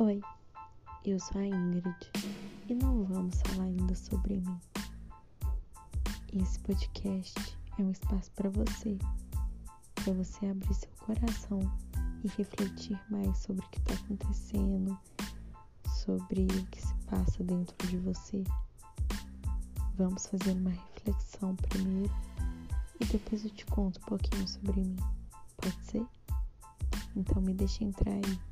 Oi, eu sou a Ingrid e não vamos falar ainda sobre mim. Esse podcast é um espaço para você, para você abrir seu coração e refletir mais sobre o que está acontecendo, sobre o que se passa dentro de você. Vamos fazer uma reflexão primeiro e depois eu te conto um pouquinho sobre mim. Pode ser? Então me deixe entrar aí